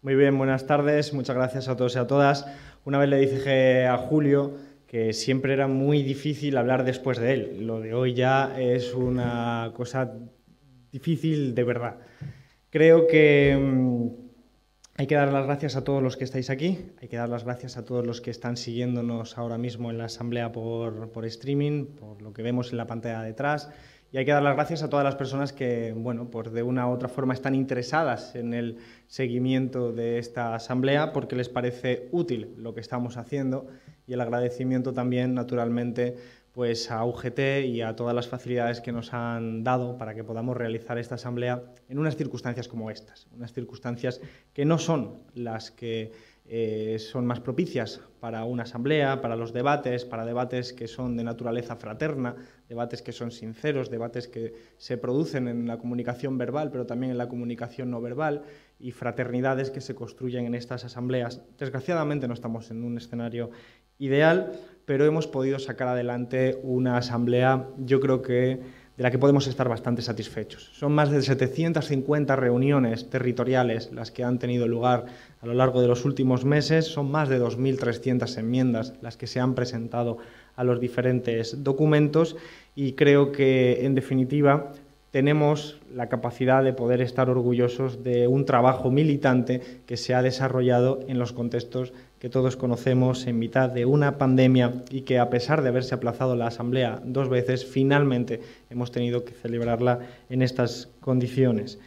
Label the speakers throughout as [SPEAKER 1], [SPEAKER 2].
[SPEAKER 1] Muy bien, buenas tardes. Muchas gracias a todos y a todas. Una vez le dije a Julio que siempre era muy difícil hablar después de él. Lo de hoy ya es una cosa difícil de verdad. Creo que mm, hay que dar las gracias a todos los que estáis aquí, hay que dar las gracias a todos los que están siguiéndonos ahora mismo en la asamblea por, por streaming, por lo que vemos en la pantalla detrás. Y hay que dar las gracias a todas las personas que, bueno, pues de una u otra forma están interesadas en el seguimiento de esta asamblea porque les parece útil lo que estamos haciendo y el agradecimiento también, naturalmente, pues a UGT y a todas las facilidades que nos han dado para que podamos realizar esta asamblea en unas circunstancias como estas, unas circunstancias que no son las que eh, son más propicias para una asamblea, para los debates, para debates que son de naturaleza fraterna, debates que son sinceros, debates que se producen en la comunicación verbal, pero también en la comunicación no verbal, y fraternidades que se construyen en estas asambleas. Desgraciadamente no estamos en un escenario ideal, pero hemos podido sacar adelante una asamblea, yo creo que de la que podemos estar bastante satisfechos. Son más de 750 reuniones territoriales las que han tenido lugar a lo largo de los últimos meses, son más de 2.300 enmiendas las que se han presentado a los diferentes documentos y creo que, en definitiva, tenemos la capacidad de poder estar orgullosos de un trabajo militante que se ha desarrollado en los contextos que todos conocemos en mitad de una pandemia y que a pesar de haberse aplazado la Asamblea dos veces, finalmente hemos tenido que celebrarla en estas condiciones.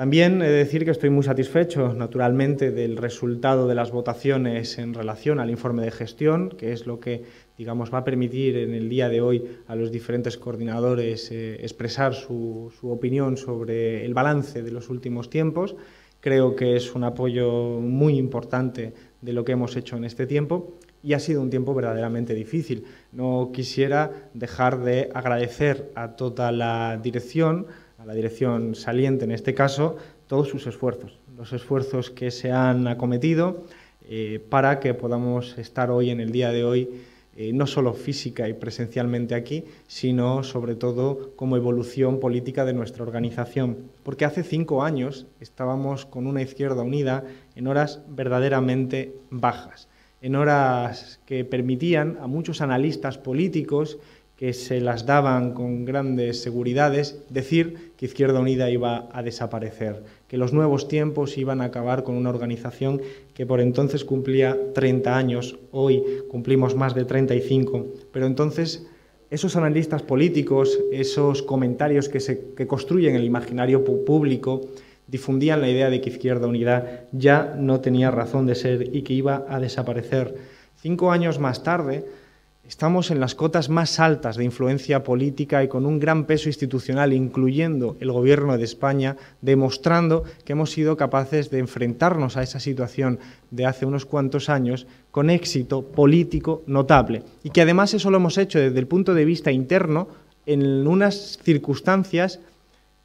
[SPEAKER 1] También he de decir que estoy muy satisfecho, naturalmente, del resultado de las votaciones en relación al informe de gestión, que es lo que digamos, va a permitir en el día de hoy a los diferentes coordinadores eh, expresar su, su opinión sobre el balance de los últimos tiempos. Creo que es un apoyo muy importante de lo que hemos hecho en este tiempo y ha sido un tiempo verdaderamente difícil. No quisiera dejar de agradecer a toda la dirección, a la dirección saliente en este caso, todos sus esfuerzos, los esfuerzos que se han acometido eh, para que podamos estar hoy, en el día de hoy, eh, no solo física y presencialmente aquí, sino sobre todo como evolución política de nuestra organización. Porque hace cinco años estábamos con una izquierda unida en horas verdaderamente bajas, en horas que permitían a muchos analistas políticos que se las daban con grandes seguridades, decir que Izquierda Unida iba a desaparecer, que los nuevos tiempos iban a acabar con una organización que por entonces cumplía 30 años, hoy cumplimos más de 35, pero entonces esos analistas políticos, esos comentarios que, se, que construyen el imaginario público, difundían la idea de que Izquierda Unida ya no tenía razón de ser y que iba a desaparecer. Cinco años más tarde, Estamos en las cotas más altas de influencia política y con un gran peso institucional, incluyendo el Gobierno de España, demostrando que hemos sido capaces de enfrentarnos a esa situación de hace unos cuantos años con éxito político notable. Y que además eso lo hemos hecho desde el punto de vista interno en unas circunstancias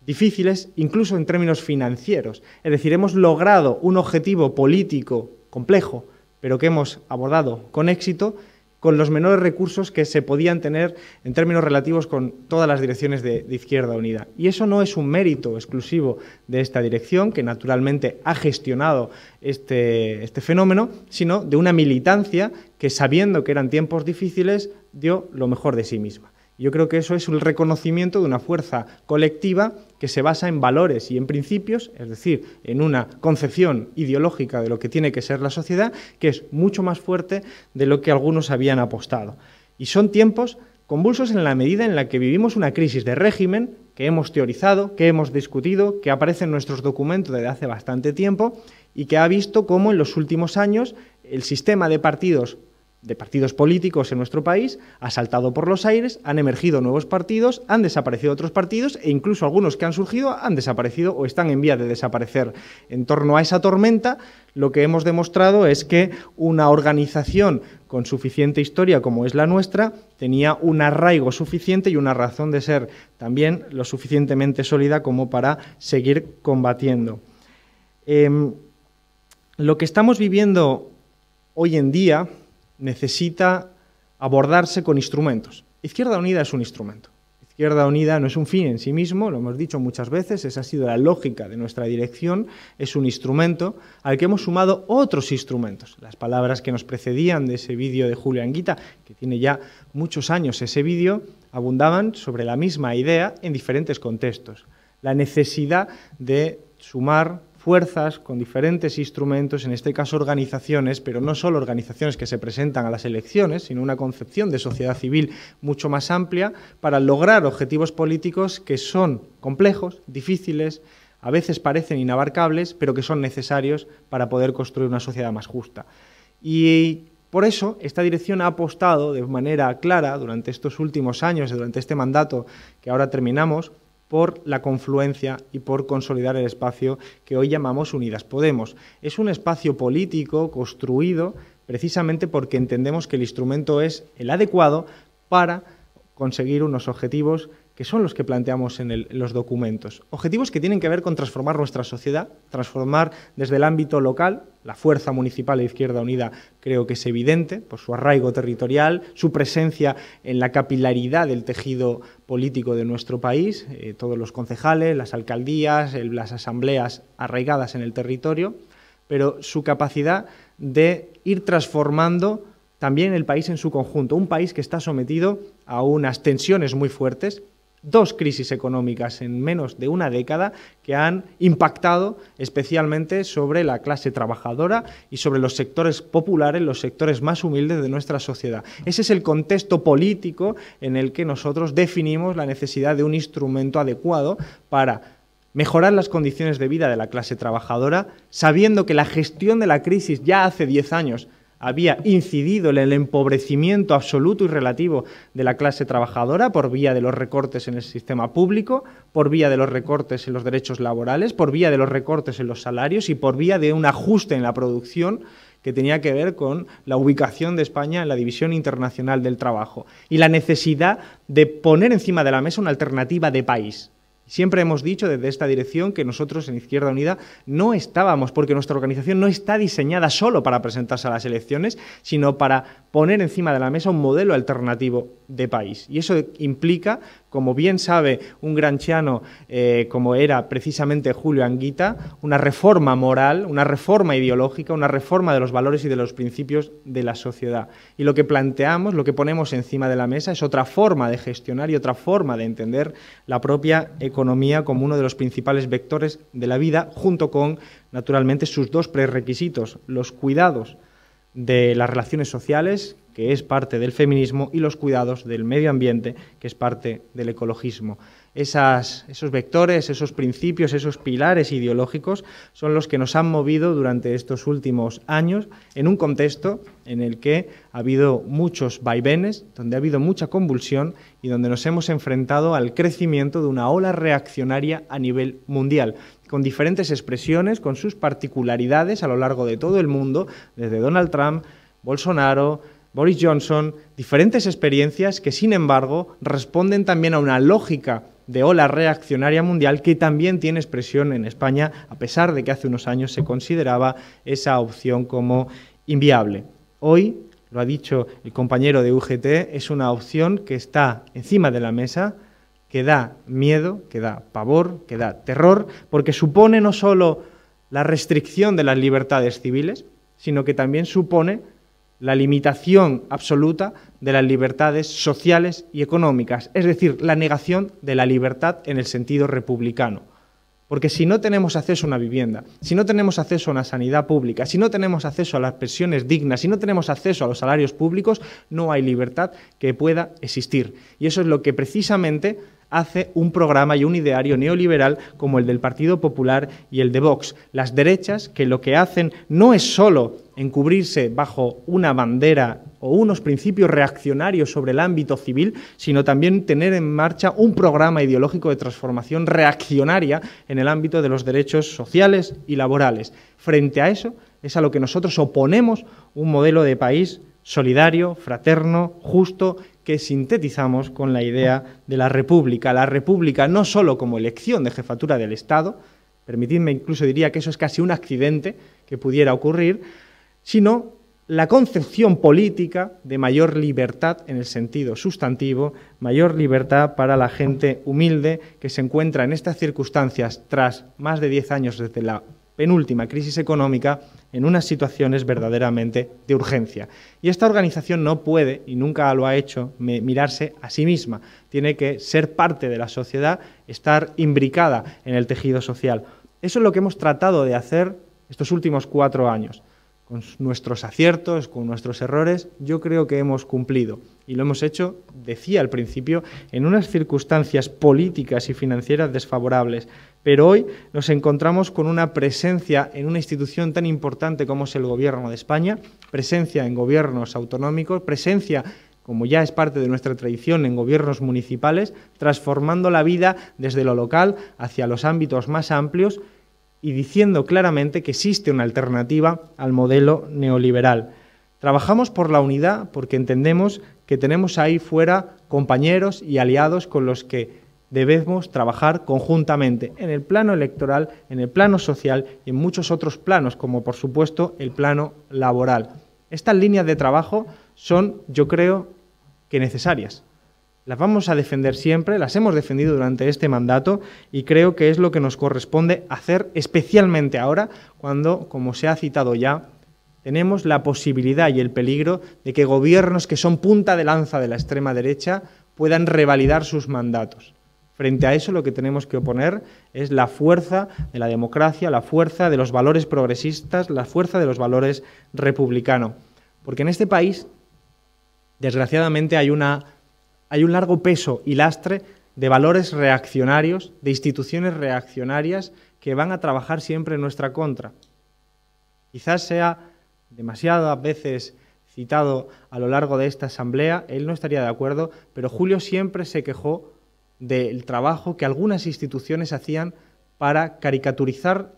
[SPEAKER 1] difíciles, incluso en términos financieros. Es decir, hemos logrado un objetivo político complejo, pero que hemos abordado con éxito con los menores recursos que se podían tener en términos relativos con todas las direcciones de, Izquierda Unida. Y eso no es un mérito exclusivo de esta dirección, que naturalmente ha gestionado este, este fenómeno, sino de una militancia que, sabiendo que eran tiempos difíciles, dio lo mejor de sí misma. Yo creo que eso es un reconocimiento de una fuerza colectiva que se basa en valores y en principios, es decir, en una concepción ideológica de lo que tiene que ser la sociedad, que es mucho más fuerte de lo que algunos habían apostado. Y son tiempos convulsos en la medida en la que vivimos una crisis de régimen que hemos teorizado, que hemos discutido, que aparece en nuestros documentos desde hace bastante tiempo y que ha visto cómo en los últimos años el sistema de partidos de partidos políticos en nuestro país ha saltado por los aires, han emergido nuevos partidos, han desaparecido otros partidos e incluso algunos que han surgido han desaparecido o están en vía de desaparecer. En torno a esa tormenta, lo que hemos demostrado es que una organización con suficiente historia como es la nuestra tenía un arraigo suficiente y una razón de ser también lo suficientemente sólida como para seguir combatiendo. Em, lo que estamos viviendo hoy en día, necesita abordarse con instrumentos. Izquierda Unida es un instrumento. Izquierda Unida no es un fin en sí mismo, lo hemos dicho muchas veces, esa ha sido la lógica de nuestra dirección, es un instrumento al que hemos sumado otros instrumentos. Las palabras que nos precedían de ese vídeo de Julio Anguita, que tiene ya muchos años ese vídeo, abundaban sobre la misma idea en diferentes contextos. La necesidad de sumar fuerzas con diferentes instrumentos, en este caso organizaciones, pero no solo organizaciones que se presentan a las elecciones, sino una concepción de sociedad civil mucho más amplia para lograr objetivos políticos que son complejos, difíciles, a veces parecen inabarcables, pero que son necesarios para poder construir una sociedad más justa. Y por eso esta dirección ha apostado de manera clara durante estos últimos años, durante este mandato que ahora terminamos, por la confluencia y por consolidar el espacio que hoy llamamos Unidas Podemos. Es un espacio político construido precisamente porque entendemos que el instrumento es el adecuado para conseguir unos objetivos que son los que planteamos en, los documentos. Objetivos que tienen que ver con transformar nuestra sociedad, transformar desde el ámbito local, la fuerza municipal de Izquierda Unida creo que es evidente por su arraigo territorial, su presencia en la capilaridad del tejido político de nuestro país, eh, todos los concejales, las alcaldías, las asambleas arraigadas en el territorio, pero su capacidad de ir transformando también el país en su conjunto, un país que está sometido a unas tensiones muy fuertes, dos crisis económicas en menos de una década que han impactado especialmente sobre la clase trabajadora y sobre los sectores populares, los sectores más humildes de nuestra sociedad. Ese es el contexto político en el que nosotros definimos la necesidad de un instrumento adecuado para mejorar las condiciones de vida de la clase trabajadora, sabiendo que la gestión de la crisis ya hace 10 años había incidido en el empobrecimiento absoluto y relativo de la clase trabajadora por vía de los recortes en el sistema público, por vía de los recortes en los derechos laborales, por vía de los recortes en los salarios y por vía de un ajuste en la producción que tenía que ver con la ubicación de España en la División Internacional del Trabajo y la necesidad de poner encima de la mesa una alternativa de país Siempre hemos dicho desde esta dirección que nosotros en Izquierda Unida no estábamos, porque nuestra organización no está diseñada solo para presentarse a las elecciones, sino para poner encima de la mesa un modelo alternativo de país. Y eso implica, como bien sabe un gran chiano eh, como era precisamente Julio Anguita, una reforma moral, una reforma ideológica, una reforma de los valores y de los principios de la sociedad. Y lo que planteamos, lo que ponemos encima de la mesa es otra forma de gestionar y otra forma de entender la propia economía como uno de los principales vectores de la vida, junto con, naturalmente, sus dos prerequisitos, los cuidados de las relaciones sociales, que es parte del feminismo, y los cuidados del medio ambiente, que es parte del ecologismo. esos vectores, esos principios, esos pilares ideológicos son los que nos han movido durante estos últimos años en un contexto en el que ha habido muchos vaivenes, donde ha habido mucha convulsión y donde nos hemos enfrentado al crecimiento de una ola reaccionaria a nivel mundial con diferentes expresiones, con sus particularidades a lo largo de todo el mundo, desde Donald Trump, Bolsonaro, Boris Johnson, diferentes experiencias que, sin embargo, responden también a una lógica de ola reaccionaria mundial que también tiene expresión en España, a pesar de que hace unos años se consideraba esa opción como inviable. Hoy, lo ha dicho el compañero de UGT, es una opción que está encima de la mesa, que da miedo, que da pavor, que da terror, porque supone no solo la restricción de las libertades civiles, sino que también supone la limitación absoluta de las libertades sociales y económicas, es decir, la negación de la libertad en el sentido republicano. Porque si no tenemos acceso a una vivienda, si no tenemos acceso a una sanidad pública, si no tenemos acceso a las pensiones dignas, si no tenemos acceso a los salarios públicos, no hay libertad que pueda existir. Y eso es lo que precisamente hace un programa y un ideario neoliberal como el del Partido Popular y el de Vox. Las derechas que lo que hacen no es solo encubrirse bajo una bandera o unos principios reaccionarios sobre el ámbito civil, sino también tener en marcha un programa ideológico de transformación reaccionaria en el ámbito de los derechos sociales y laborales. Frente a eso es a lo que nosotros oponemos un modelo de país solidario, fraterno, justo que sintetizamos con la idea de la República. La República no solo como elección de jefatura del Estado, permitidme incluso diría que eso es casi un accidente que pudiera ocurrir, sino la concepción política de mayor libertad en el sentido sustantivo, mayor libertad para la gente humilde que se encuentra en estas circunstancias tras más de 10 años desde la penúltima crisis económica en unas situaciones verdaderamente de urgencia. Y esta organización no puede, y nunca lo ha hecho, mirarse a sí misma. Tiene que ser parte de la sociedad, estar imbricada en el tejido social. Eso es lo que hemos tratado de hacer estos últimos cuatro años con nuestros aciertos, con nuestros errores, yo creo que hemos cumplido. Y lo hemos hecho, decía al principio, en unas circunstancias políticas y financieras desfavorables. Pero hoy nos encontramos con una presencia en una institución tan importante como es el Gobierno de España, presencia en gobiernos autonómicos, presencia como ya es parte de nuestra tradición en gobiernos municipales, transformando la vida desde lo local hacia los ámbitos más amplios y diciendo claramente que existe una alternativa al modelo neoliberal. Trabajamos por la unidad porque entendemos que tenemos ahí fuera compañeros y aliados con los que debemos trabajar conjuntamente en el plano electoral, en el plano social y en muchos otros planos, como por supuesto el plano laboral. Estas líneas de trabajo son, yo creo, que necesarias las vamos a defender siempre, las hemos defendido durante este mandato y creo que es lo que nos corresponde hacer especialmente ahora cuando, como se ha citado ya, tenemos la posibilidad y el peligro de que gobiernos que son punta de lanza de la extrema derecha puedan revalidar sus mandatos. Frente a eso lo que tenemos que oponer es la fuerza de la democracia, la fuerza de los valores progresistas, la fuerza de los valores republicanos. Porque en este país, desgraciadamente, hay una hay un largo peso y lastre de valores reaccionarios, de instituciones reaccionarias que van a trabajar siempre en nuestra contra. Quizás sea demasiadas veces citado a lo largo de esta asamblea, él no estaría de acuerdo, pero Julio siempre se quejó del trabajo que algunas instituciones hacían para caricaturizar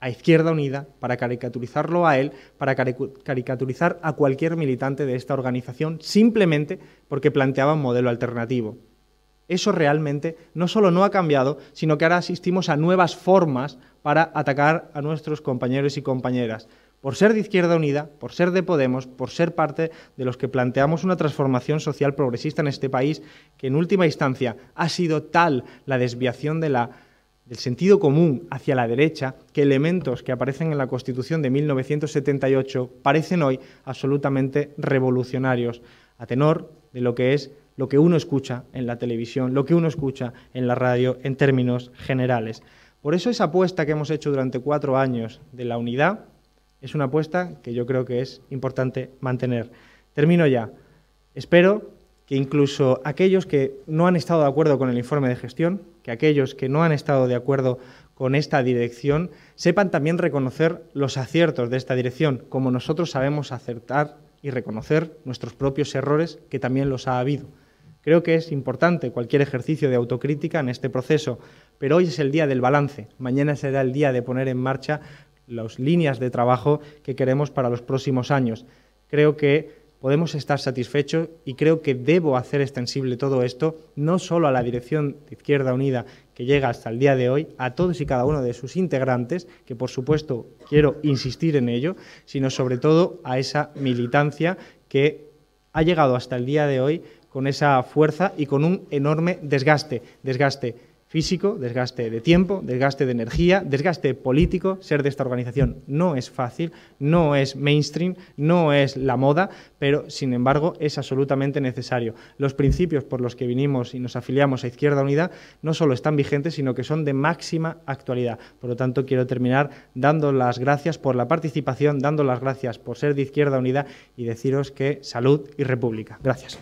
[SPEAKER 1] a Izquierda Unida, para caricaturizarlo a él, para caricaturizar a cualquier militante de esta organización, simplemente porque planteaba un modelo alternativo. Eso realmente no solo no ha cambiado, sino que ahora asistimos a nuevas formas para atacar a nuestros compañeros y compañeras. Por ser de Izquierda Unida, por ser de Podemos, por ser parte de los que planteamos una transformación social progresista en este país, que en última instancia ha sido tal la desviación del sentido común hacia la derecha que elementos que aparecen en la Constitución de 1978 parecen hoy absolutamente revolucionarios, a tenor de lo que es lo que uno escucha en la televisión, lo que uno escucha en la radio en términos generales. Por eso esa apuesta que hemos hecho durante cuatro años de la unidad es una apuesta que yo creo que es importante mantener. Termino ya. Espero que incluso aquellos que no han estado de acuerdo con el informe de gestión, que aquellos que no han estado de acuerdo con esta dirección, sepan también reconocer los aciertos de esta dirección, como nosotros sabemos acertar y reconocer nuestros propios errores, que también los ha habido. Creo que es importante cualquier ejercicio de autocrítica en este proceso, pero hoy es el día del balance, mañana será el día de poner en marcha las líneas de trabajo que queremos para los próximos años. Creo que podemos estar satisfechos y creo que debo hacer extensible todo esto no solo a la dirección de Izquierda Unida que llega hasta el día de hoy, a todos y cada uno de sus integrantes, que por supuesto quiero insistir en ello, sino sobre todo a esa militancia que ha llegado hasta el día de hoy con esa fuerza y con un enorme desgaste, desgaste físico, desgaste de tiempo, desgaste de energía, desgaste político. Ser de esta organización no es fácil, no es mainstream, no es la moda, pero sin embargo es absolutamente necesario. Los principios por los que vinimos y nos afiliamos a Izquierda Unida no solo están vigentes, sino que son de máxima actualidad. Por lo tanto, quiero terminar dando las gracias por la participación, dando las gracias por ser de Izquierda Unida y deciros que salud y república. Gracias.